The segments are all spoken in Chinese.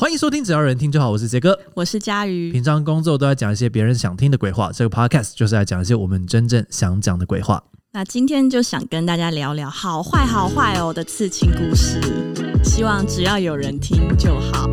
欢迎收听，只要有人听就好。我是杰哥，我是佳瑜。平常工作都在讲一些别人想听的鬼话，这个 podcast 就是来讲一些我们真正想讲的鬼话。那今天就想跟大家聊聊好坏好坏哦的刺青故事，希望只要有人听就好。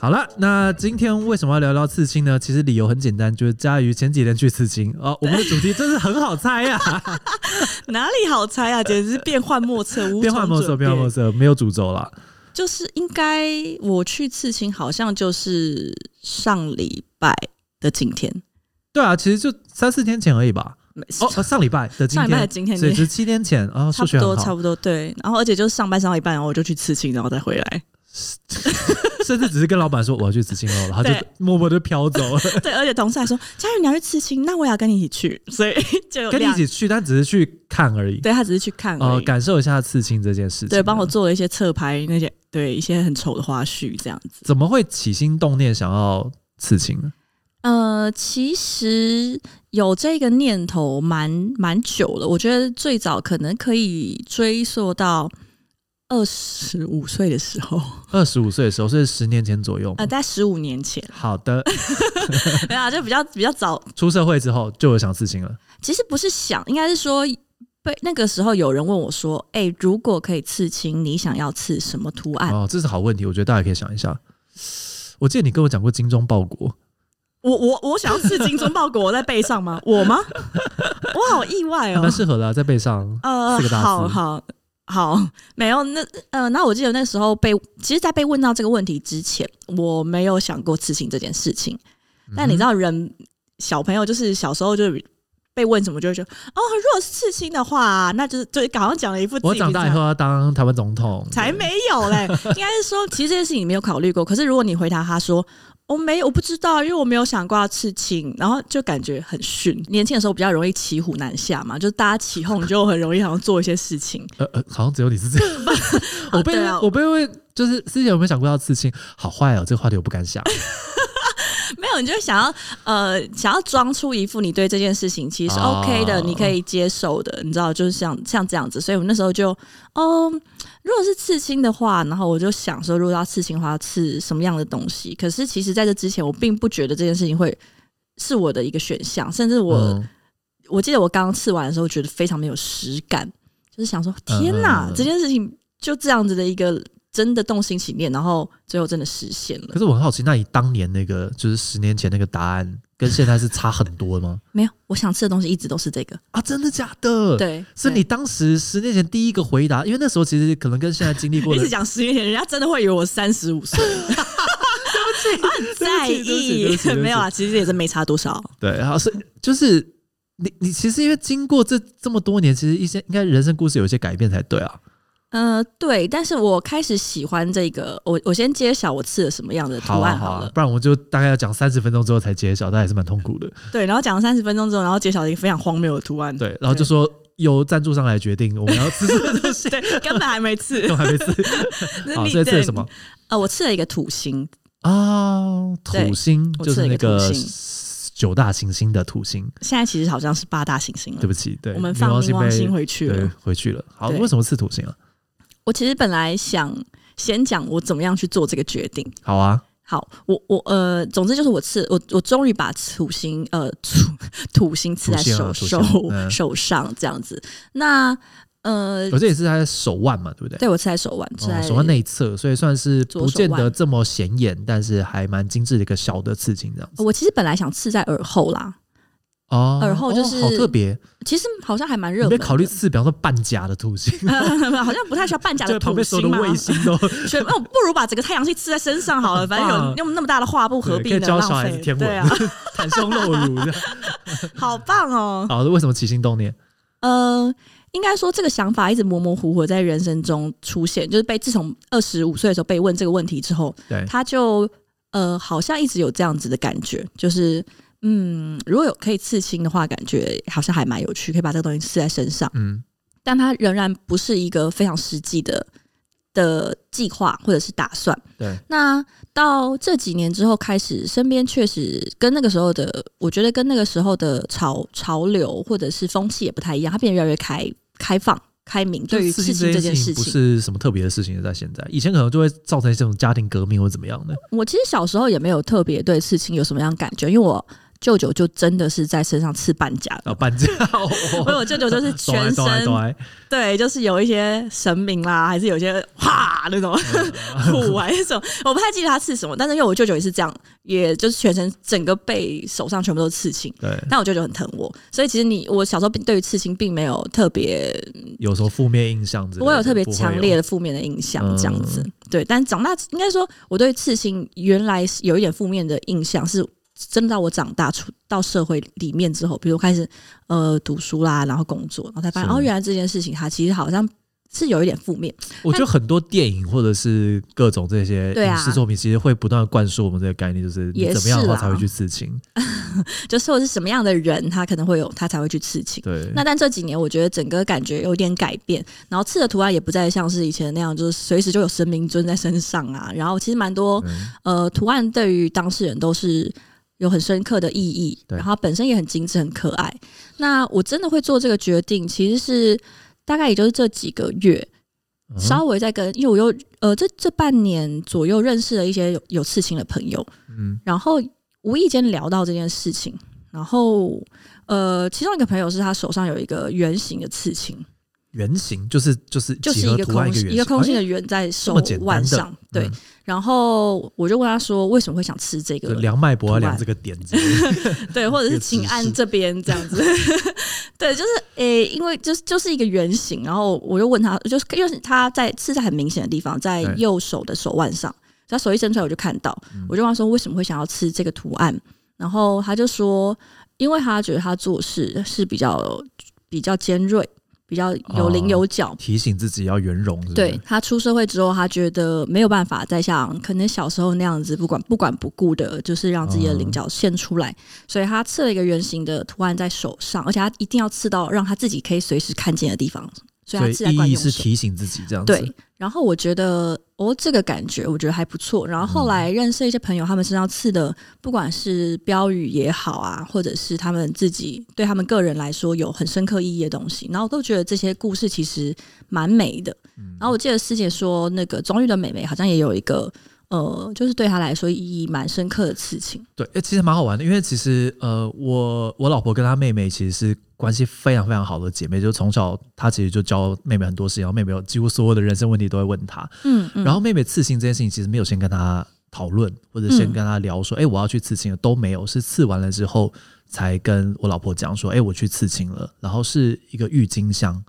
好了，那今天为什么要聊聊刺青呢？其实理由很简单，就是佳瑜前几天去刺青哦。我们的主题真是很好猜呀，哪里好猜啊？简直是变幻莫测，变幻莫测，变幻莫测，没有主轴了。就是应该我去刺青，好像就是上礼拜的今天。对啊，其实就三四天前而已吧。哦，上礼拜的今天，上礼拜的今天，所以是七天前啊，数学很好，差不多对。然后而且就是上班上到一半，然后我就去刺青，然后再回来。甚至只是跟老板说我要去刺青了，然后就默默的飘走了。对，而且同事还说：“佳宇，你要去刺青，那我也要跟你一起去。”所以就跟你一起去，但只是去看而已。对，他只是去看而已，呃，感受一下刺青这件事情。对，帮我做了一些侧拍，那些对一些很丑的花絮，这样子。怎么会起心动念想要刺青呢？呃，其实有这个念头蛮蛮久了。我觉得最早可能可以追溯到。二十五岁的时候，二十五岁的时候是十年前左右，呃，在十五年前。好的，没有，就比较比较早出社会之后就有想刺青了。其实不是想，应该是说被那个时候有人问我说：“哎、欸，如果可以刺青，你想要刺什么图案？”哦，这是好问题，我觉得大家可以想一下。我记得你跟我讲过精忠报国，我我我想要刺精忠报国，我在背上吗？我吗？我好意外哦，蛮适合的、啊，在背上呃，四个大字，好好。好，没有那呃，那我记得那时候被，其实，在被问到这个问题之前，我没有想过刺青这件事情。但你知道，人小朋友就是小时候就被问什么，就会说哦，如果是刺青的话，那就是就刚刚讲了一副。我长大以后要当台湾总统，才没有嘞，应该是说，其实这件事情你没有考虑过。可是如果你回答他说。我没有，我不知道，因为我没有想过要刺青，然后就感觉很逊。年轻的时候比较容易骑虎难下嘛，就大家起哄，就很容易好像做一些事情。呃呃，好像只有你是这样。我被、啊、我被问，就是之前有没有想过要刺青？好坏哦，这个话题我不敢想。没有，你就想要呃，想要装出一副你对这件事情其实是 OK 的，哦、你可以接受的，你知道，就是像像这样子。所以我那时候就，哦，如果是刺青的话，然后我就想说，如果要刺青的话，要刺什么样的东西？可是其实在这之前，我并不觉得这件事情会是我的一个选项，甚至我，嗯、我记得我刚刚刺完的时候，觉得非常没有实感，就是想说，天哪，嗯、这件事情就这样子的一个。真的动心起念，然后最后真的实现了。可是我很好奇，那你当年那个就是十年前那个答案，跟现在是差很多的吗？没有，我想吃的东西一直都是这个啊！真的假的？对，是你当时十年前第一个回答，因为那时候其实可能跟现在经历过的。一直讲十年前，人家真的会以为我三十五岁。对不起，我很在意。没有啊，其实也是没差多少。对，然后是就是你你其实因为经过这这么多年，其实一些应该人生故事有一些改变才对啊。呃，对，但是我开始喜欢这个，我我先揭晓我刺了什么样的图案好了，好啊好啊，不然我就大概要讲三十分钟之后才揭晓，但还是蛮痛苦的。对，然后讲了三十分钟之后，然后揭晓了一个非常荒谬的图案。对，然后就说由赞助商来决定我们要吃什么东西。对，根本还没刺，根本还没刺。好，所以刺了什么？呃，我刺了一个土星啊，哦，土星就是那个九大行星的土星。现在其实好像是八大行星了。对不起，对，我们放冥王星回去了，对，回去了。好，为什么刺土星啊？我其实本来想先讲我怎么样去做这个决定。好啊，好，我我呃，总之就是我刺我我终于把土星呃土土星刺在手、啊、手、嗯、手上这样子。那呃，我这也是在手腕嘛，对不对？对，我刺在手腕，刺在手腕内侧，所以算是不见得这么显眼，但是还蛮精致的一个小的刺青这样子。我其实本来想刺在耳后啦。哦，耳后就是、哦、好特别，其实好像还蛮热门。考虑刺，比方说半甲的土星，好像不太需要半甲的土星嘛。卫星都，那不如把整个太阳系刺在身上好了。反正有用那么大的画布，何必呢？教小孩子天文，对啊，袒胸露乳 好棒哦！好，为什么起心动念？呃，应该说这个想法一直模模糊糊在人生中出现，就是被自从二十五岁的时候被问这个问题之后，他就呃，好像一直有这样子的感觉，就是。嗯，如果有可以刺青的话，感觉好像还蛮有趣，可以把这个东西刺在身上。嗯，但它仍然不是一个非常实际的的计划或者是打算。对，那到这几年之后，开始身边确实跟那个时候的，我觉得跟那个时候的潮潮流或者是风气也不太一样，它变得越来越开开放。开明，对于刺青这件事情不是什么特别的事情，在现在，以前可能就会造成这种家庭革命或怎么样的。我其实小时候也没有特别对刺青有什么样感觉，因为我。舅舅就真的是在身上刺半甲的，哦，半甲。因为我舅舅就是 全身，对，就是有一些神明啦，还是有些哈那种虎还是什么，我不太记得他刺什么。但是因为我舅舅也是这样，也就是全身整个背、手上全部都是刺青。对，但我舅舅很疼我，所以其实你我小时候对于刺青并没有特别 有时候负面印象，不会有特别强烈的负面的印象这样子。嗯、对，但长大应该说，我对刺青原来有一点负面的印象是。真的到我长大出到社会里面之后，比如开始呃读书啦，然后工作，然后才发现哦，原来这件事情它其实好像是有一点负面。我觉得很多电影或者是各种这些影视作品，其实会不断的灌输我们这个概念，就是你怎么样的话才会去刺青，就是我是什么样的人，他可能会有他才会去刺青。对。那但这几年我觉得整个感觉有点改变，然后刺的图案也不再像是以前那样，就是随时就有神明尊在身上啊。然后其实蛮多呃图案对于当事人都是。有很深刻的意义，然后本身也很精致、很可爱。那我真的会做这个决定，其实是大概也就是这几个月，嗯、稍微在跟，因为我又呃这这半年左右认识了一些有有刺青的朋友，嗯，然后无意间聊到这件事情，然后呃其中一个朋友是他手上有一个圆形的刺青。圆形就是就是就是一个空一个空心的圆在手腕上，对。然后我就问他说：“为什么会想吃这个？量脉搏要量这个点子，对，或者是请按这边这样子，对，就是诶、欸，因为就是就是一个圆形。然后我就问他，就是因为他在刺在很明显的地方，在右手的手腕上，他手一伸出来我就看到，我就问他说为什么会想要吃这个图案？然后他就说，因为他觉得他做事是比较比较尖锐。”比较有棱有角，哦，提醒自己要圆融是是？对，他出社会之后，他觉得没有办法再像可能小时候那样子，不管不管不顾的，就是让自己的棱角现出来，嗯、所以他刺了一个圆形的图案在手上，而且他一定要刺到让他自己可以随时看见的地方。所以，意义是提醒自己这样子。对，然后我觉得哦，这个感觉我觉得还不错。然后后来认识一些朋友，他们身上刺的，不管是标语也好啊，或者是他们自己对他们个人来说有很深刻意义的东西，然后都觉得这些故事其实蛮美的。然后我记得师姐说，那个中玉的妹妹好像也有一个。呃，就是对他来说意义蛮深刻的事情。对，哎，其实蛮好玩的，因为其实呃，我我老婆跟她妹妹其实是关系非常非常好的姐妹，就从小她其实就教妹妹很多事情，然后妹妹有几乎所有的人生问题都会问她。嗯，嗯，然后妹妹刺青这件事情其实没有先跟她讨论，或者先跟她聊说，哎、嗯，我要去刺青了，都没有，是刺完了之后才跟我老婆讲说，哎，我去刺青了，然后是一个郁金香。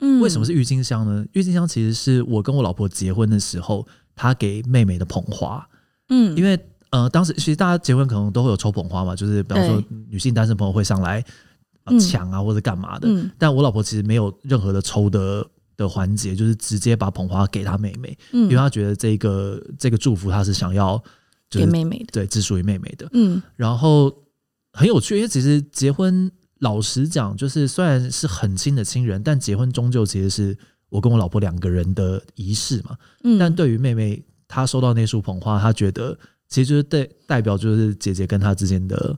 嗯，为什么是郁金香呢？郁金香其实是我跟我老婆结婚的时候。他给妹妹的捧花，嗯，因为呃，当时其实大家结婚可能都会有抽捧花嘛，就是比方说女性单身朋友会上来抢啊或者干嘛的，嗯，但我老婆其实没有任何的抽的的环节，就是直接把捧花给她妹妹，嗯，因为她觉得这个这个祝福她是想要给妹妹的，对，只属于妹妹的，嗯，然后很有趣，因为其实结婚老实讲，就是虽然是很亲的亲人，但结婚终究其实是。我跟我老婆两个人的仪式嘛，嗯，但对于妹妹，她收到那束捧花，她觉得其实就是代代表就是姐姐跟她之间的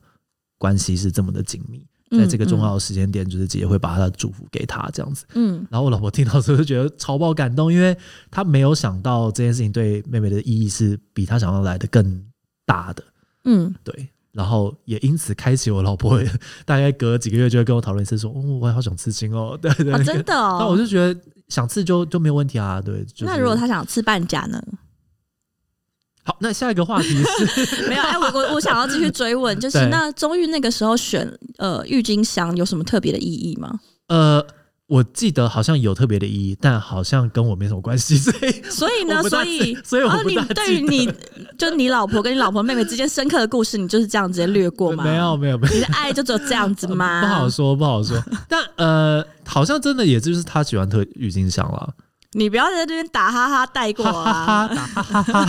关系是这么的紧密，在这个重要的时间点，就是姐姐会把她的祝福给她这样子，嗯，然后我老婆听到之后就觉得超爆感动，因为她没有想到这件事情对妹妹的意义是比她想要来的更大的，嗯，对。然后也因此开启我老婆，大概隔了几个月就会跟我讨论一次，说：“哦，我也好想刺青哦。”对对，哦、真的哦。那我就觉得想刺就就没有问题啊。对，就是、那如果他想刺半甲呢？好，那下一个话题是 没有。哎，我我我想要继续追问，就是那中玉那个时候选呃郁金香有什么特别的意义吗？呃。我记得好像有特别的意义，但好像跟我没什么关系，所以所以呢，所以所以我不你对于你就你老婆跟你老婆妹妹之间深刻的故事，你就是这样直接略过吗？没有没有没有，你的爱就只有这样子吗？不好说不好说，但呃，好像真的也就是他喜欢特郁金香了。你不要在这边打哈哈带过啊！打哈哈哈。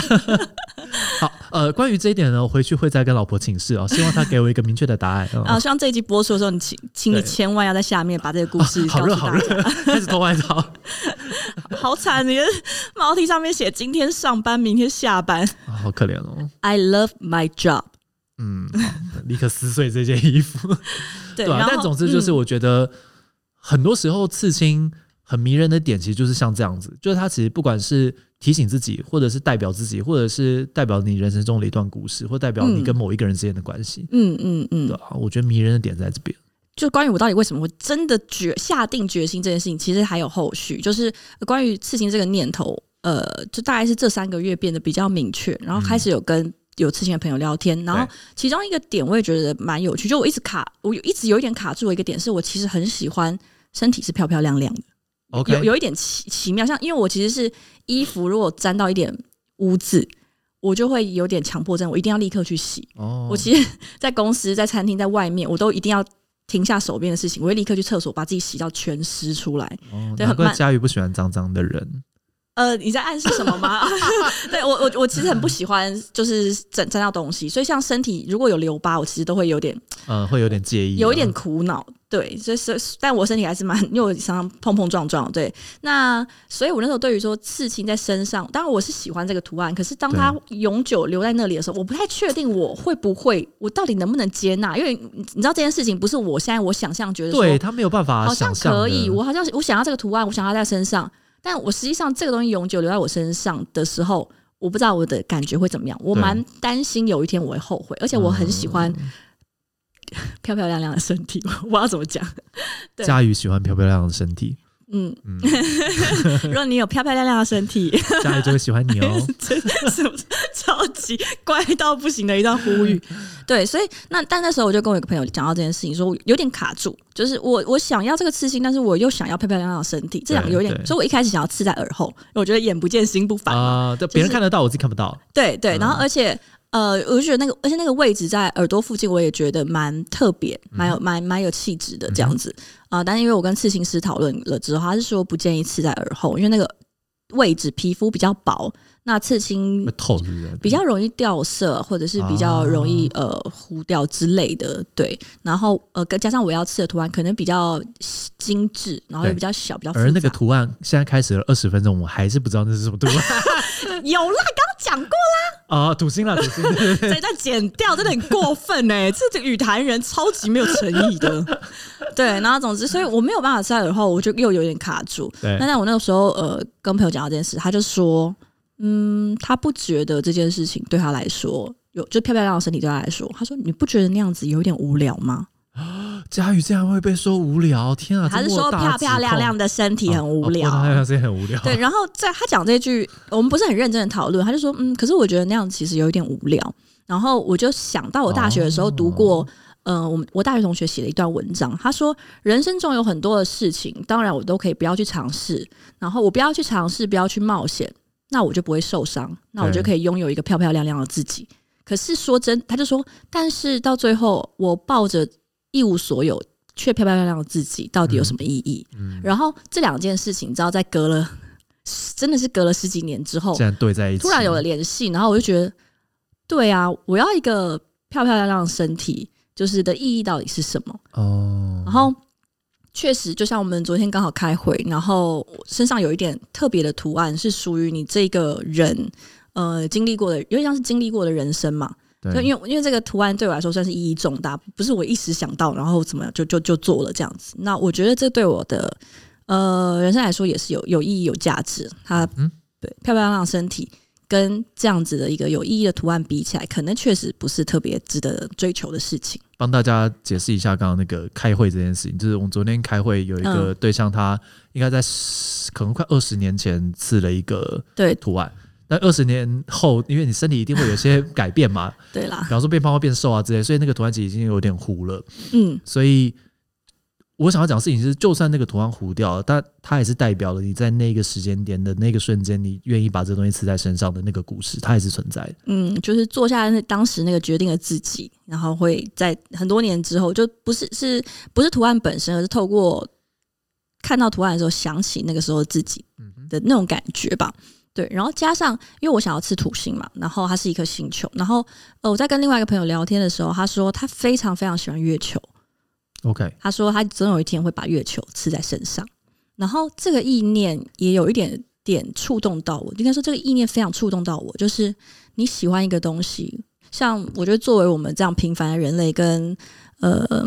好，呃，关于这一点呢，我回去会再跟老婆请示哦，希望她给我一个明确的答案。啊，希望这一集播出的时候，你请，请你千万要在下面把这个故事 告诉大家。好热好热，开始脱外套。好惨，你的毛 T 上面写今天上班，明天下班，好可怜哦。I love my job。嗯，立刻撕碎这件衣服。对，但总之就是，我觉得很多时候刺青。很迷人的点，其实就是像这样子，就是它其实不管是提醒自己，或者是代表自己，或者是代表你人生中的一段故事，或代表你跟某一个人之间的关系。嗯嗯嗯，对啊，我觉得迷人的点在这边。就关于我到底为什么会真的决下定决心这件事情，其实还有后续，就是关于刺青这个念头，呃，就大概是这三个月变得比较明确，然后开始有跟有刺青的朋友聊天，然后其中一个点我也觉得蛮有趣，就我一直卡，我一直有一点卡住的一个点是我其实很喜欢身体是漂漂亮亮的有有一点奇奇妙，像因为我其实是衣服如果沾到一点污渍，我就会有点强迫症，我一定要立刻去洗。哦，我其实，在公司、在餐厅、在外面，我都一定要。停下手边的事情，我会立刻去厕所把自己洗到全湿出来。哦，难怪家瑜不喜欢脏脏的人。呃，你在暗示什么吗？对我，我我其实很不喜欢，就是沾沾到东西，所以像身体如果有留疤，我其实都会有点，呃，会有点介意，有一点苦恼。对，所以所以，但我身体还是蛮，因为我常常碰碰撞撞。对，那所以我那时候对于说刺青在身上，当然我是喜欢这个图案，可是当它永久留在那里的时候，我不太确定我会不会，我到底能不能接纳？因为你知道这件事情不是我现在我想象觉得，对他没有办法，好像可以，我好像我想要这个图案，我想要在身上。但我实际上这个东西永久留在我身上的时候，我不知道我的感觉会怎么样。我蛮担心有一天我会后悔，而且我很喜欢 漂漂亮亮的身体。我不知道怎么讲。佳宇喜欢漂漂亮亮的身体。嗯嗯，如果你有漂漂亮亮的身体，家瑜就会喜欢你哦。真的是超级怪到不行的一段呼吁。对，所以那但那时候我就跟我一个朋友讲到这件事情，说我有点卡住，就是我我想要这个刺青，但是我又想要漂漂亮亮的身体，这两个有点，所以我一开始想要刺在耳后，我觉得眼不见心不烦啊，就别人看得到，我自己看不到。对对，然后而且。呃，我就觉得那个，而且那个位置在耳朵附近，我也觉得蛮特别，蛮有蛮蛮有气质的这样子啊。但是因为我跟刺青师讨论了之后，他是说不建议刺在耳后，因为那个位置皮肤比较薄。那刺青比较容易掉色，或者是比较容易呃糊掉之类的，对。然后呃，加上我要刺的图案可能比较精致，然后又比较小，比较。而那个图案现在开始了二十分钟，我还是不知道那是什么图案。有啦，刚刚讲过啦。啊，土星啦，土星。所以再剪掉，真的很过分哎、欸！这个雨坛人超级没有诚意的。对，然后总之，所以我没有办法刺在耳后，我就又有点卡住。对。那在我那个时候，呃，跟朋友讲到这件事，他就说。嗯，他不觉得这件事情对他来说有，就漂漂亮亮的身体对他来说，他说你不觉得那样子有点无聊吗？啊，佳宇竟然会被说无聊？天啊！还是说漂漂亮亮的身体很无聊？漂漂亮亮身体很无聊。对，然后在他讲这句，我们不是很认真的讨论，他就说，嗯，可是我觉得那样子其实有一点无聊。然后我就想到我大学的时候读过，嗯、哦呃，我们我大学同学写了一段文章，他说人生中有很多的事情，当然我都可以不要去尝试，然后我不要去尝试，不要去冒险。那我就不会受伤，那我就可以拥有一个漂漂亮亮的自己。可是说真，他就说，但是到最后，我抱着一无所有却漂漂亮亮的自己，到底有什么意义？嗯嗯、然后这两件事情，你知道，在隔了真的是隔了十几年之后，对在一起，突然有了联系，然后我就觉得，对啊，我要一个漂漂亮亮的身体，就是的意义到底是什么？哦，然后。确实，就像我们昨天刚好开会，然后身上有一点特别的图案，是属于你这个人，呃，经历过的，有点像是经历过的人生嘛。对，因为因为这个图案对我来说算是意义重大，不是我一时想到，然后怎么样就就就做了这样子。那我觉得这对我的呃人生来说也是有有意义、有价值。它嗯，对，漂漂亮亮身体。跟这样子的一个有意义的图案比起来，可能确实不是特别值得追求的事情。帮大家解释一下，刚刚那个开会这件事情，就是我们昨天开会有一个对象，他应该在可能快二十年前刺了一个对图案，那二十年后，因为你身体一定会有些改变嘛，对啦，比方说变胖或变瘦啊之类，所以那个图案其实已经有点糊了，嗯，所以。我想要讲的事情是，就算那个图案糊掉了，但它也是代表了你在那个时间点的那个瞬间，你愿意把这个东西刺在身上的那个故事，它也是存在的。嗯，就是做下来那当时那个决定的自己，然后会在很多年之后，就不是是不是图案本身，而是透过看到图案的时候想起那个时候自己的那种感觉吧。对，然后加上因为我想要吃土星嘛，然后它是一颗星球，然后呃我在跟另外一个朋友聊天的时候，他说他非常非常喜欢月球。OK，他说他总有一天会把月球刺在身上，然后这个意念也有一点点触动到我。应该说这个意念非常触动到我，就是你喜欢一个东西，像我觉得作为我们这样平凡的人类跟，跟呃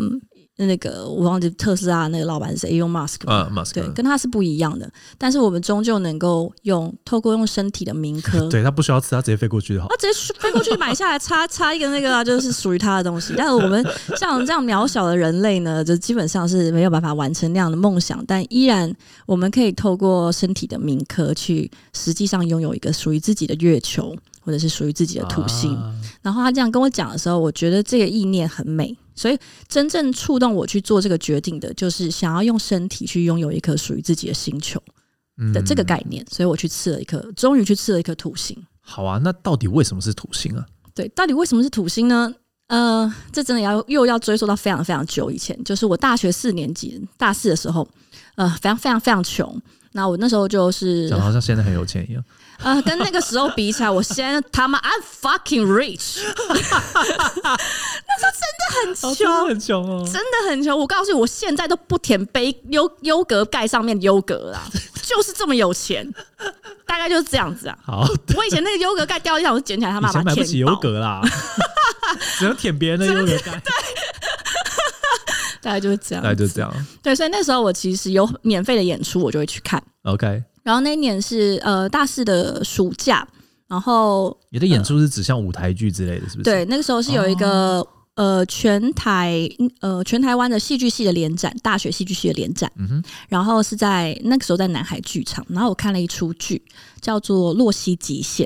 那个我忘记特斯拉那个老板是谁，Elon Musk 啊，Musk 对，跟他是不一样的。但是我们终究能够用透过用身体的铭刻，对他不需要吃，他直接飞过去就好。他直接飞过去买下来，插插一个那个、啊、就是属于他的东西。但是我们像这样渺小的人类呢，就基本上是没有办法完成那样的梦想。但依然我们可以透过身体的铭刻，去实际上拥有一个属于自己的月球，或者是属于自己的土星。啊、然后他这样跟我讲的时候，我觉得这个意念很美。所以，真正触动我去做这个决定的，就是想要用身体去拥有一颗属于自己的星球的这个概念。所以我去吃了一颗，终于去吃了一颗土星。好啊，那到底为什么是土星啊？对，到底为什么是土星呢？呃，这真的要又要追溯到非常非常久以前，就是我大学四年级大四的时候，呃，非常非常非常穷。那我那时候就是讲好像现在很有钱一样。啊、呃，跟那个时候比起来，我现在他妈 I'm fucking rich。那时候真的很穷，哦，很穷哦，真的很穷。我告诉你，我现在都不舔杯优优格盖上面优格啦，就是这么有钱，大概就是这样子啊。好，我以前那个优格盖掉地上，我就捡起来，他妈妈买不起优格啦，只能舔别人的优格盖。对，大概就是这样，大概就是这样。对，所以那时候我其实有免费的演出，我就会去看。OK。然后那一年是呃大四的暑假，然后你的演出是指像舞台剧之类的，是不是？对，那个时候是有一个、哦、呃全台呃全台湾的戏剧系的联展，大学戏剧系的联展。嗯哼。然后是在那个时候在南海剧场，然后我看了一出剧叫做《洛西极限》。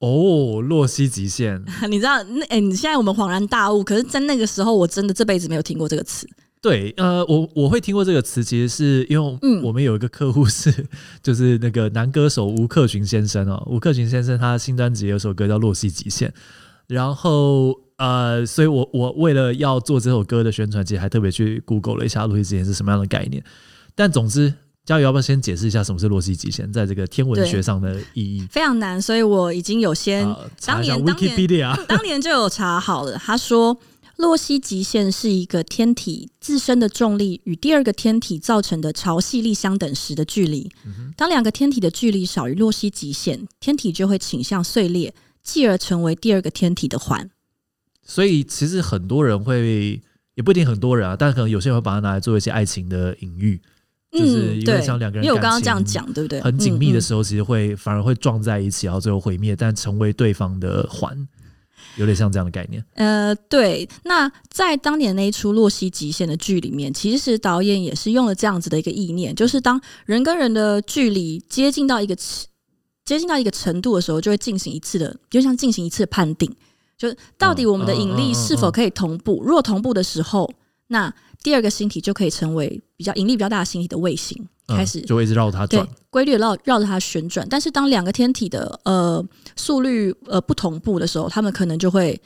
哦，《洛西极限》，你知道那哎，你现在我们恍然大悟，可是在那个时候我真的这辈子没有听过这个词。对，呃，我我会听过这个词，其实是因为我们有一个客户是，嗯、就是那个男歌手吴克群先生哦，吴克群先生他新专辑有首歌叫《洛西极限》，然后呃，所以我我为了要做这首歌的宣传，其实还特别去 Google 了一下洛西极限是什么样的概念。但总之，嘉宇要不要先解释一下什么是洛西极限，在这个天文学上的意义？非常难，所以我已经有先、呃、当年 当年就有查好了，他说。洛希极限是一个天体自身的重力与第二个天体造成的潮汐力相等时的距离。当两个天体的距离少于洛希极限，天体就会倾向碎裂，继而成为第二个天体的环。所以，其实很多人会，也不一定很多人啊，但可能有些人会把它拿来做一些爱情的隐喻，就是因为像两个人，因为我刚刚这样讲，对不对？很紧密的时候，其实会反而会撞在一起，然后最后毁灭，但成为对方的环。有点像这样的概念。呃，对。那在当年那一出《洛西极限》的剧里面，其实导演也是用了这样子的一个意念，就是当人跟人的距离接近到一个接近到一个程度的时候，就会进行一次的，就像进行一次的判定，就是到底我们的引力是否可以同步。如果同步的时候，那第二个星体就可以成为比较引力比较大的星体的卫星。开始、嗯、就会一直绕它转，规律绕绕着它旋转。但是当两个天体的呃速率呃不同步的时候，它们可能就会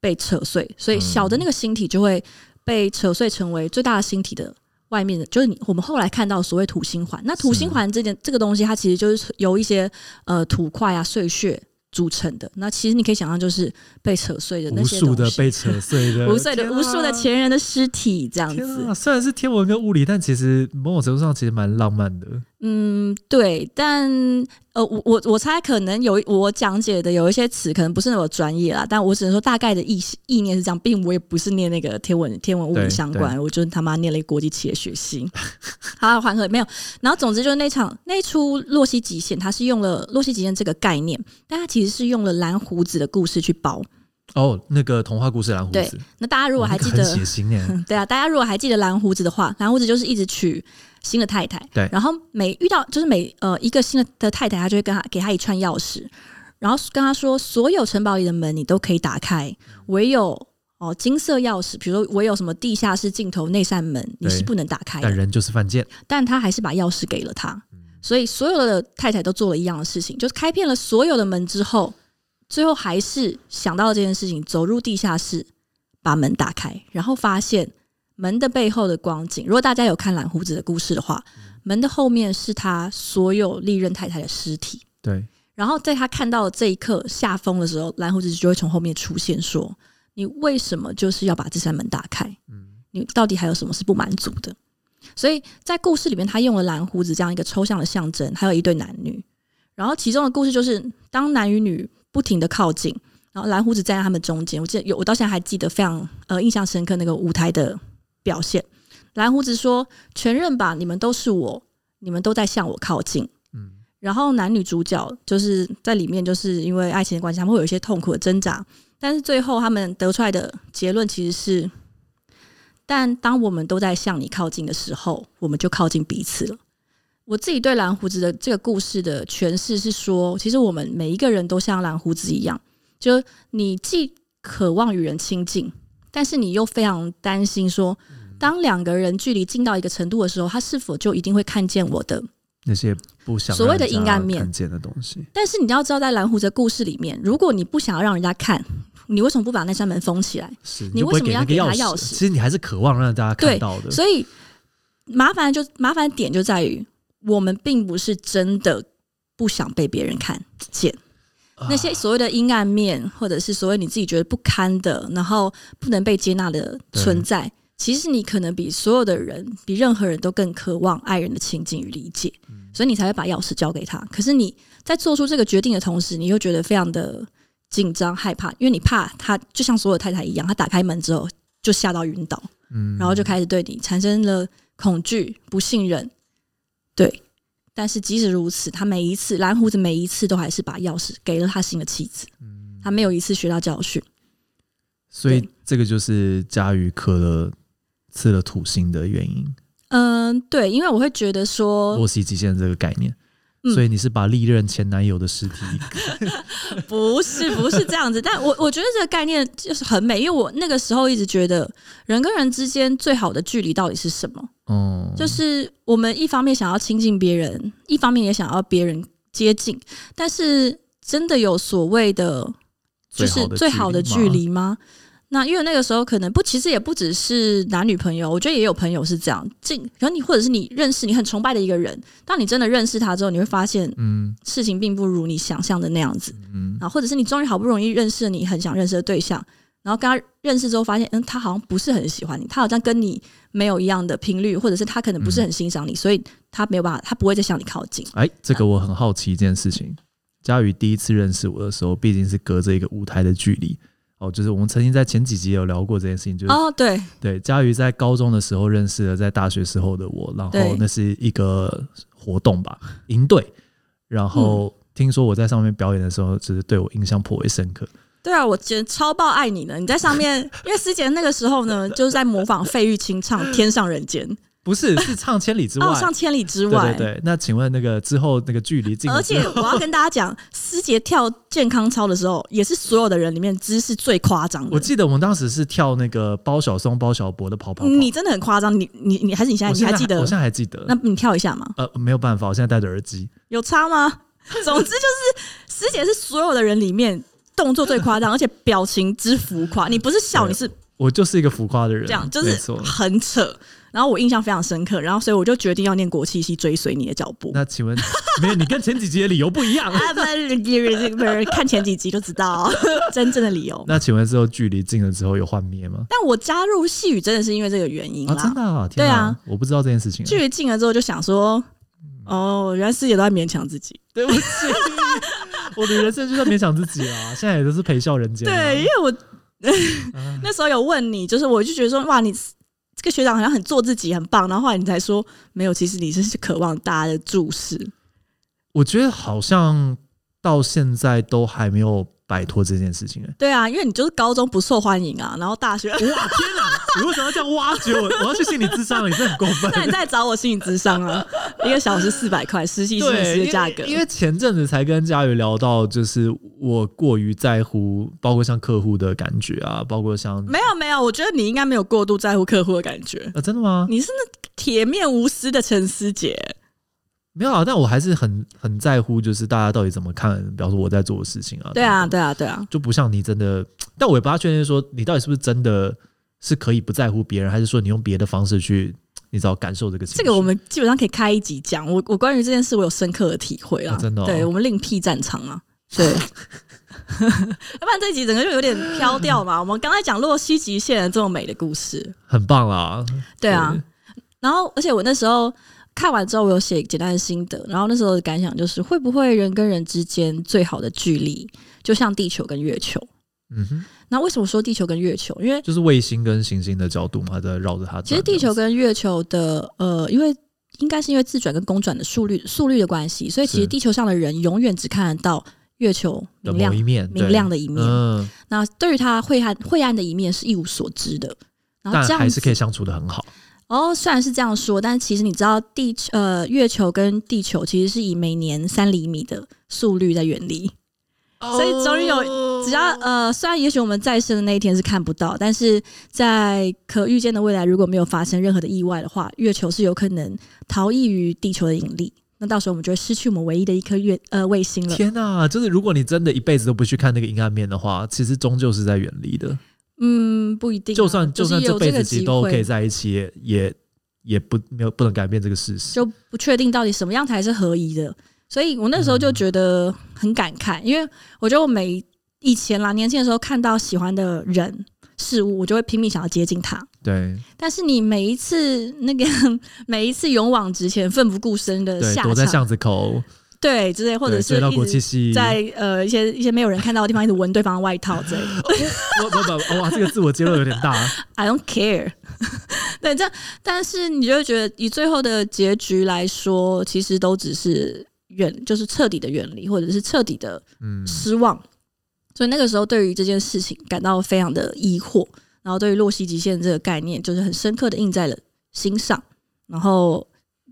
被扯碎，所以小的那个星体就会被扯碎，成为最大的星体的外面的，就是你我们后来看到所谓土星环。那土星环这件这个东西，它其实就是由一些呃土块啊碎屑。组成的。那其实你可以想象，就是被扯碎的那些，无数的被扯碎的，无数的无数的前人的尸体这样子。虽然是天文跟物理，但其实某种程度上其实蛮浪漫的。嗯，对，但呃，我我我猜可能有我讲解的有一些词可能不是那么专业啦，但我只能说大概的意意念是这样，并我也不是念那个天文天文物理相关，我就是他妈念了一个国际企业学系。好，缓和没有，然后总之就是那场那出洛希极限，它是用了洛希极限这个概念，但它其实是用了蓝胡子的故事去包。哦，那个童话故事蓝胡子。对，那大家如果还记得。对啊，大家如果还记得蓝胡子的话，蓝胡子就是一直娶。新的太太，对，然后每遇到就是每呃一个新的的太太，他就会跟他给他一串钥匙，然后跟他说，所有城堡里的门你都可以打开，唯有哦金色钥匙，比如说唯有什么地下室尽头那扇门你是不能打开的。但人就是犯贱，但他还是把钥匙给了他，所以所有的太太都做了一样的事情，就是开遍了所有的门之后，最后还是想到了这件事情，走入地下室，把门打开，然后发现。门的背后的光景，如果大家有看蓝胡子的故事的话，门的后面是他所有历任太太的尸体。对。然后在他看到这一刻下风的时候，蓝胡子就会从后面出现，说：“你为什么就是要把这扇门打开？嗯，你到底还有什么是不满足的？”所以在故事里面，他用了蓝胡子这样一个抽象的象征，还有一对男女。然后其中的故事就是，当男与女不停的靠近，然后蓝胡子站在他们中间。我记得有，我到现在还记得非常呃印象深刻那个舞台的。表现。蓝胡子说：“承认吧，你们都是我，你们都在向我靠近。”嗯，然后男女主角就是在里面，就是因为爱情的关系，他们会有一些痛苦的挣扎，但是最后他们得出来的结论其实是：但当我们都在向你靠近的时候，我们就靠近彼此了。我自己对蓝胡子的这个故事的诠释是说，其实我们每一个人都像蓝胡子一样，就你既渴望与人亲近，但是你又非常担心说。当两个人距离近到一个程度的时候，他是否就一定会看见我的那些不想所谓的阴暗面看见的东西？但是你要知道，在蓝胡子的故事里面，如果你不想要让人家看，你为什么不把那扇门封起来？是你为什么要给他钥匙？其实你还是渴望让大家看到的。所以麻烦就麻烦点就在于，我们并不是真的不想被别人看见。那些所谓的阴暗面，或者是所谓你自己觉得不堪的，然后不能被接纳的存在。其实你可能比所有的人，比任何人都更渴望爱人的亲近与理解，所以你才会把钥匙交给他。可是你在做出这个决定的同时，你又觉得非常的紧张害怕，因为你怕他就像所有太太一样，他打开门之后就吓到晕倒，然后就开始对你产生了恐惧、不信任。对，但是即使如此，他每一次蓝胡子每一次都还是把钥匙给了他新的妻子，他没有一次学到教训。所以这个就是佳瑜磕了。刺了土星的原因，嗯，对，因为我会觉得说洛希极限这个概念，嗯、所以你是把历任前男友的尸体，不是不是这样子，但我我觉得这个概念就是很美，因为我那个时候一直觉得人跟人之间最好的距离到底是什么？哦、嗯，就是我们一方面想要亲近别人，一方面也想要别人接近，但是真的有所谓的，就是最好的距离吗？那因为那个时候可能不，其实也不只是男女朋友，我觉得也有朋友是这样。近，可能你或者是你认识你很崇拜的一个人，当你真的认识他之后，你会发现，嗯，事情并不如你想象的那样子，嗯，啊，或者是你终于好不容易认识了你很想认识的对象，然后跟他认识之后发现，嗯，他好像不是很喜欢你，他好像跟你没有一样的频率，或者是他可能不是很欣赏你，嗯，所以他没有办法，他不会再向你靠近。哎，这个我很好奇一件事情，佳宇第一次认识我的时候，毕竟是隔着一个舞台的距离。哦，就是我们曾经在前几集有聊过这件事情，就是哦，对对，佳瑜在高中的时候认识了在大学时候的我，然后那是一个活动吧，营队，然后听说我在上面表演的时候，就是对我印象颇为深刻。对啊，我觉得超爆爱你呢，你在上面，因为思杰那个时候呢，就是在模仿费玉清唱《天上人间》。不是，是唱千里之外。哦，唱千里之外。对对对，那请问那个之后那个距离近？而且我要跟大家讲，思杰跳健康操的时候，也是所有的人里面姿势最夸张的。我记得我们当时是跳那个包小松、包小博的跑跑跑。你真的很夸张，你你你还是你现在，你还记得？我现在还记得。那你跳一下吗？呃，没有办法，我现在戴着耳机。有差吗？总之就是思杰是所有的人里面动作最夸张，而且表情之浮夸。你不是笑，你是我就是一个浮夸的人，这样就是很扯。然后我印象非常深刻，然后所以我就决定要念国际系，追随你的脚步。那请问，没有你跟前几集的理由不一样 啊？看前几集就知道真正的理由。那请问之后距离近了之后有幻灭吗？但我加入细雨真的是因为这个原因啊！真的啊？对啊，我不知道这件事情。距离近了之后就想说，哦，原来师姐都在勉强自己。对不起，我的人生就在勉强自己啊！现在也都是陪笑人间。对，因为我 那时候有问你，就是我就觉得说，哇，你。这个学长好像很做自己，很棒。然后后来你才说没有，其实你是渴望大家的注视。我觉得好像到现在都还没有摆脱这件事情。对啊，因为你就是高中不受欢迎啊，然后大学哇天哪，你为什么要这样挖掘我？我要去心理智商了，你这很过分。那你再找我心理智商啊，一个小时四百块，实习心理师的价格。因为前阵子才跟佳宇聊到，就是我过于在乎，包括像客户的感觉啊，包括像没有没有，我觉得你应该没有过度在乎客户的感觉啊，真的吗？你是那铁面无私的陈思杰。没有啊，但我还是很很在乎，就是大家到底怎么看，比方说我在做的事情啊。对啊，对啊，对啊，就不像你真的，但我也不大确定说你到底是不是真的是可以不在乎别人，还是说你用别的方式去，你只要感受这个情绪。这个我们基本上可以开一集讲。我我关于这件事，我有深刻的体会啊，真的。对，我们另辟战场啊，对。要不然这一集整个就有点飘掉嘛。我们刚才讲洛西极限这么美的故事，很棒啊。对啊，然后而且我那时候。看完之后，我有写简单的心得。然后那时候的感想就是，会不会人跟人之间最好的距离，就像地球跟月球？嗯哼。那为什么说地球跟月球？因为就是卫星跟行星的角度嘛，在绕着它。其实地球跟月球的呃，因为应该是因为自转跟公转的速率速率的关系，所以其实地球上的人永远只看得到月球明亮的一面明亮的一面。嗯。那对于它晦暗晦暗的一面是一无所知的。然后这样还是可以相处的很好。哦，虽然是这样说，但其实你知道地球呃月球跟地球其实是以每年三厘米的速率在远离。所以终于有，只要呃，虽然也许我们在生的那一天是看不到，但是在可预见的未来，如果没有发生任何的意外的话，月球是有可能逃逸于地球的引力。那到时候我们就会失去我们唯一的一颗月呃卫星了。天哪，就是如果你真的一辈子都不去看那个阴暗面的话，其实终究是在远离的。嗯，不一定、啊。就算就算这辈子其实都可以在一起，也也也不没有不能改变这个事实。就不确定到底什么样才是合宜的。所以我那时候就觉得很感慨，因为我觉得我每以前啦，年轻的时候看到喜欢的人事物，我就会拼命想要接近他。对。但是你每一次那个 每一次勇往直前、奋不顾身的下场，躲在巷子口，对，之类或者是一直在呃一些一些没有人看到的地方，一直闻对方的外套之类的。不不不，哇，这个自我揭露有点大。I don't care。对，这样，但是你就会觉得，以最后的结局来说，其实都只是。远就是彻底的远离，或者是彻底的失望，嗯、所以那个时候对于这件事情感到非常的疑惑，然后对于洛希极限这个概念就是很深刻的印在了心上，然后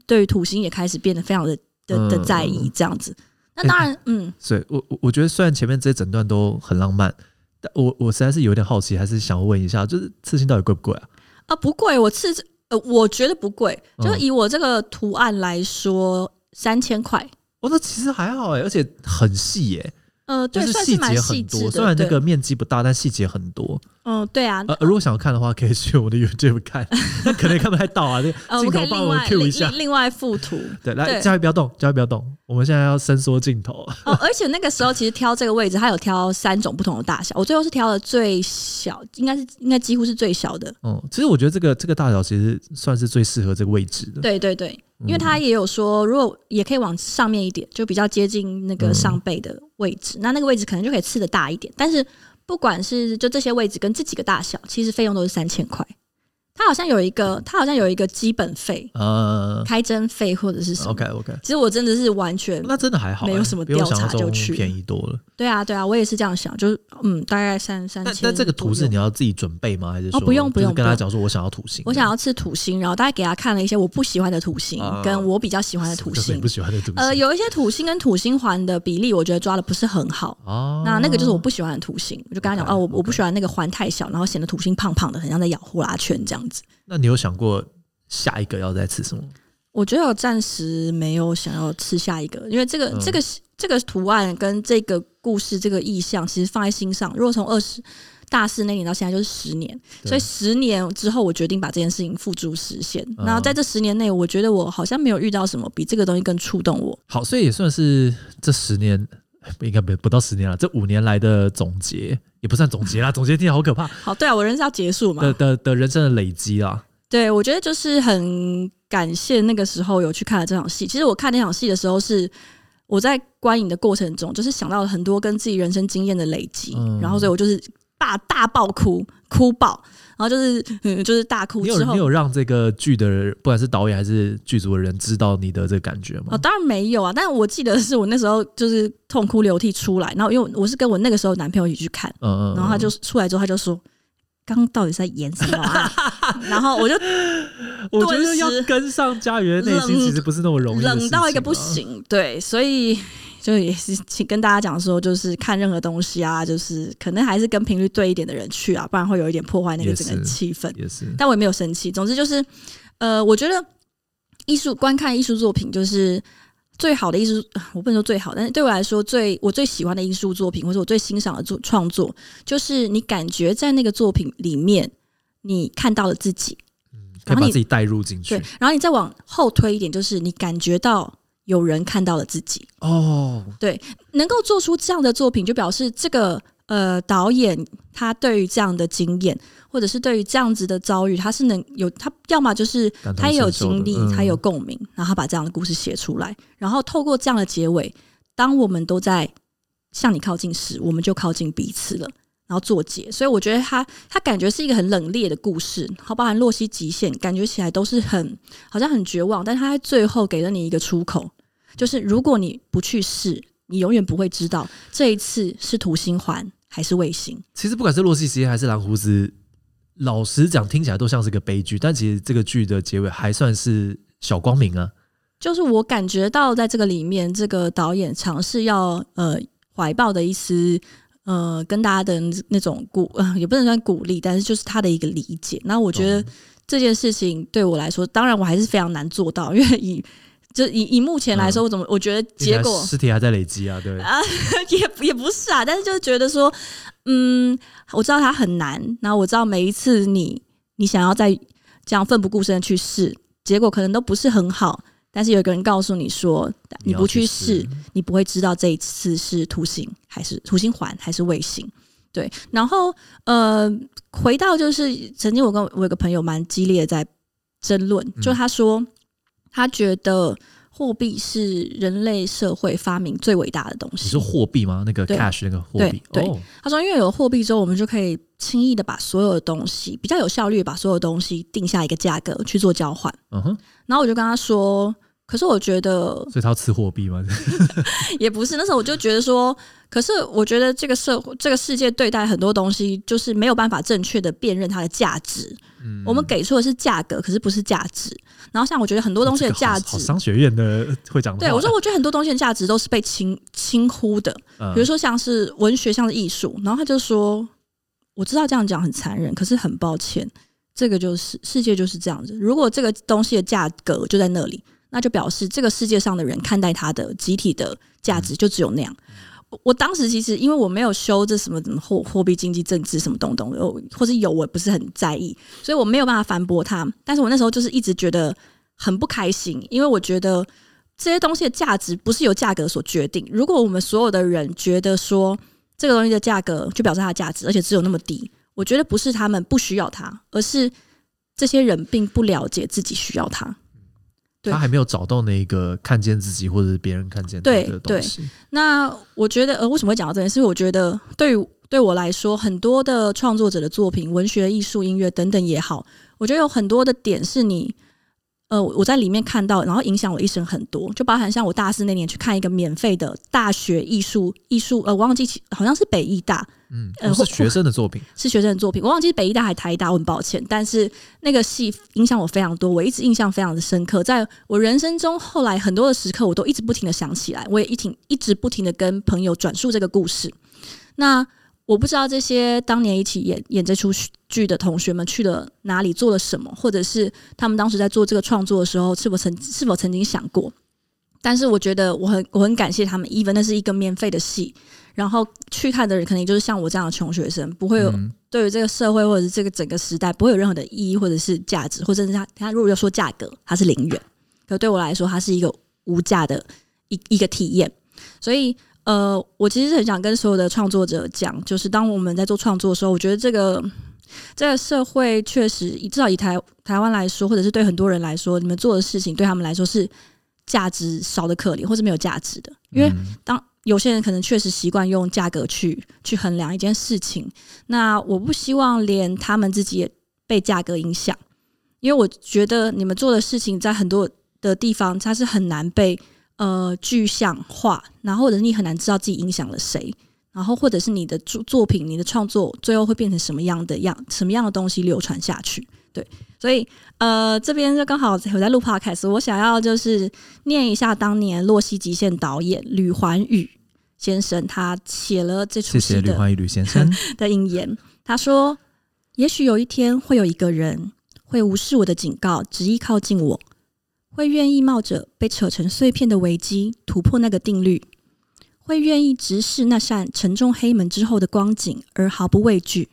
对于土星也开始变得非常的的的在意这样子。那当然，嗯，嗯，所以我我我觉得虽然前面这些诊断都很浪漫，但我我实在是有点好奇，还是想问一下，就是刺青到底贵不贵啊？啊，不贵，我刺呃，我觉得不贵，就以我这个图案来说，三千块。哦，那其实还好哎，而且很细耶。呃，对，就是细节很多，虽然那个面积不大，但细节很多。嗯，对啊。呃，如果想要看的话，可以去我的 YouTube 看，那可能看不太到啊。这镜头帮我 Q 一下，另外附图。对，来，嘉威不要动，嘉威不要动，我们现在要伸缩镜头。哦，而且那个时候其实挑这个位置，它有挑三种不同的大小，我最后是挑了最小，应该是应该几乎是最小的。嗯，其实我觉得这个这个大小其实算是最适合这个位置的。对对对。因为他也有说，如果也可以往上面一点，就比较接近那个上背的位置，那那个位置可能就可以刺的大一点。但是不管是就这些位置跟这几个大小，其实费用都是三千块。它好像有一个，他好像有一个基本费，呃，开征费或者是什么？OK OK。其实我真的是完全那真的还好，没有什么调查就去便宜多了。对啊对啊，我也是这样想，就是嗯，大概三三千。那这个图是你要自己准备吗？还是说哦不用不用，跟他讲说我想要土星，我想要吃土星，然后大概给他看了一些我不喜欢的土星，跟我比较喜欢的土星，不喜欢的土星。呃，有一些土星跟土星环的比例，我觉得抓的不是很好。哦，那那个就是我不喜欢的土星，我就跟他讲哦，我我不喜欢那个环太小，然后显得土星胖胖的，很像在咬呼啦圈这样子。那你有想过下一个要再吃什么？我觉得我暂时没有想要吃下一个，因为这个、嗯、这个这个图案跟这个故事这个意象，其实放在心上。如果从二十大四那年到现在就是十年，所以十年之后我决定把这件事情付诸实现。然后、嗯、在这十年内，我觉得我好像没有遇到什么比这个东西更触动我。好，所以也算是这十年，应该没不到十年了，这五年来的总结。也不算总结啦，总结听起来好可怕。好，对啊，我人生要结束嘛。的的的人生的累积啊。对，我觉得就是很感谢那个时候有去看了这场戏。其实我看那场戏的时候，是我在观影的过程中，就是想到了很多跟自己人生经验的累积，嗯、然后所以我就是大大爆哭，哭爆。然后就是，嗯，就是大哭之后。你有你有让这个剧的人，不管是导演还是剧组的人，知道你的这个感觉吗？哦，当然没有啊。但是我记得是我那时候就是痛哭流涕出来，然后因为我是跟我那个时候男朋友一起去看，嗯嗯，然后他就出来之后他就说：“刚刚到底在演什么啊？” 然后我就，我觉得要跟上嘉瑜的内心其实不是那么容易，冷到一个不行。对，所以。就也是请跟大家讲说，就是看任何东西啊，就是可能还是跟频率对一点的人去啊，不然会有一点破坏那个整个气氛。也是，但我也没有生气。总之就是，呃，我觉得艺术观看艺术作品就是最好的艺术，我不能说最好，但是对我来说最我最喜欢的艺术作品，或者我最欣赏的作创作，就是你感觉在那个作品里面，你看到了自己，嗯，可以把自己带入进去。对，然后你再往后推一点，就是你感觉到。有人看到了自己。哦，对，能够做出这样的作品，就表示这个呃导演他对于这样的经验，或者是对于这样子的遭遇，他是能有他要么就是他也有经历，嗯、他有共鸣，然后他把这样的故事写出来，然后透过这样的结尾，当我们都在向你靠近时，我们就靠近彼此了。然后作结，所以我觉得他他感觉是一个很冷冽的故事，好，包含洛西极限，感觉起来都是很好像很绝望，但他在最后给了你一个出口，就是如果你不去试，你永远不会知道这一次是土星环还是卫星。其实不管是洛西极限还是蓝胡子，老实讲听起来都像是个悲剧，但其实这个剧的结尾还算是小光明啊。就是我感觉到在这个里面，这个导演尝试要呃怀抱的一丝。呃，跟大家的那种鼓，呃，也不能算鼓励，但是就是他的一个理解。那我觉得这件事情对我来说，当然我还是非常难做到，因为以就以以目前来说，我怎么我觉得结果尸体还在累积啊，对啊，也也不是啊，但是就是觉得说，嗯，我知道它很难，然后我知道每一次你你想要再这样奋不顾身的去试，结果可能都不是很好。但是有一个人告诉你说，你不去试，你不会知道这一次是土星还是土星环还是卫星。对，然后呃，回到就是曾经我跟我有个朋友蛮激烈的在争论，就他说他觉得。货币是人类社会发明最伟大的东西。你是货币吗？那个 cash 那个货币。对，哦、他说，因为有货币之后，我们就可以轻易的把所有的东西比较有效率，把所有东西定下一个价格去做交换。嗯哼。然后我就跟他说。可是我觉得，所以他要吃货币吗？也不是，那时候我就觉得说，可是我觉得这个社会、这个世界对待很多东西，就是没有办法正确的辨认它的价值。嗯，我们给出的是价格，可是不是价值。然后像我觉得很多东西的价值，商学院的会讲。对，我说我觉得很多东西的价值都是被轻轻忽的。比如说像是文学，像是艺术。然后他就说，我知道这样讲很残忍，可是很抱歉，这个就是世界就是这样子。如果这个东西的价格就在那里。那就表示这个世界上的人看待他的集体的价值就只有那样。我我当时其实因为我没有修这什么什么货货币经济政治什么东东，或是有我也不是很在意，所以我没有办法反驳他。但是我那时候就是一直觉得很不开心，因为我觉得这些东西的价值不是由价格所决定。如果我们所有的人觉得说这个东西的价格就表示它的价值，而且只有那么低，我觉得不是他们不需要它，而是这些人并不了解自己需要它。他还没有找到那个看见自己或者是别人看见他的东西。对，那我觉得，呃，为什么会讲到这件事？是因为我觉得，对于对我来说，很多的创作者的作品，文学、艺术、音乐等等也好，我觉得有很多的点是你。呃，我在里面看到，然后影响我一生很多，就包含像我大四那年去看一个免费的大学艺术艺术，呃，我忘记好像是北艺大，嗯，呃，是学生的作品，是学生的作品，我忘记是北艺大还是台大，我很抱歉，但是那个戏影响我非常多，我一直印象非常的深刻，在我人生中后来很多的时刻，我都一直不停的想起来，我也一停一直不停的跟朋友转述这个故事，那。我不知道这些当年一起演演这出剧的同学们去了哪里，做了什么，或者是他们当时在做这个创作的时候，是否曾是否曾经想过？但是我觉得我很我很感谢他们，even 那是一个免费的戏，然后去看的人肯定就是像我这样的穷学生，不会有对于这个社会或者是这个整个时代不会有任何的意义或者是价值，或者是他他如果要说价格，它是零元，可对我来说，它是一个无价的一一个体验，所以。呃，我其实很想跟所有的创作者讲，就是当我们在做创作的时候，我觉得这个这个社会确实，至少以台台湾来说，或者是对很多人来说，你们做的事情对他们来说是价值少得可怜，或是没有价值的。因为当有些人可能确实习惯用价格去去衡量一件事情，那我不希望连他们自己也被价格影响，因为我觉得你们做的事情在很多的地方，它是很难被。呃，具象化，然后或者你很难知道自己影响了谁，然后或者是你的作作品、你的创作最后会变成什么样的样，什么样的东西流传下去？对，所以呃，这边就刚好我在录 podcast，我想要就是念一下当年洛溪极限导演吕环宇先生他写了这出戏的，谢谢吕环宇吕先生 的引言。他说：“也许有一天会有一个人会无视我的警告，执意靠近我。”会愿意冒着被扯成碎片的危机突破那个定律，会愿意直视那扇沉重黑门之后的光景而毫不畏惧，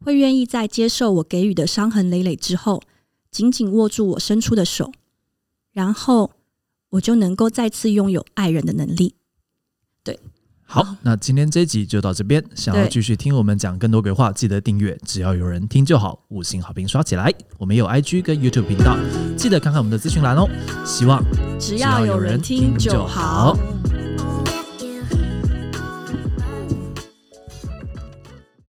会愿意在接受我给予的伤痕累累之后，紧紧握住我伸出的手，然后我就能够再次拥有爱人的能力。对。好，那今天这一集就到这边。想要继续听我们讲更多鬼话，记得订阅。只要有人听就好，五星好评刷起来。我们有 IG 跟 YouTube 频道，记得看看我们的资讯栏哦。希望只要有人听就好。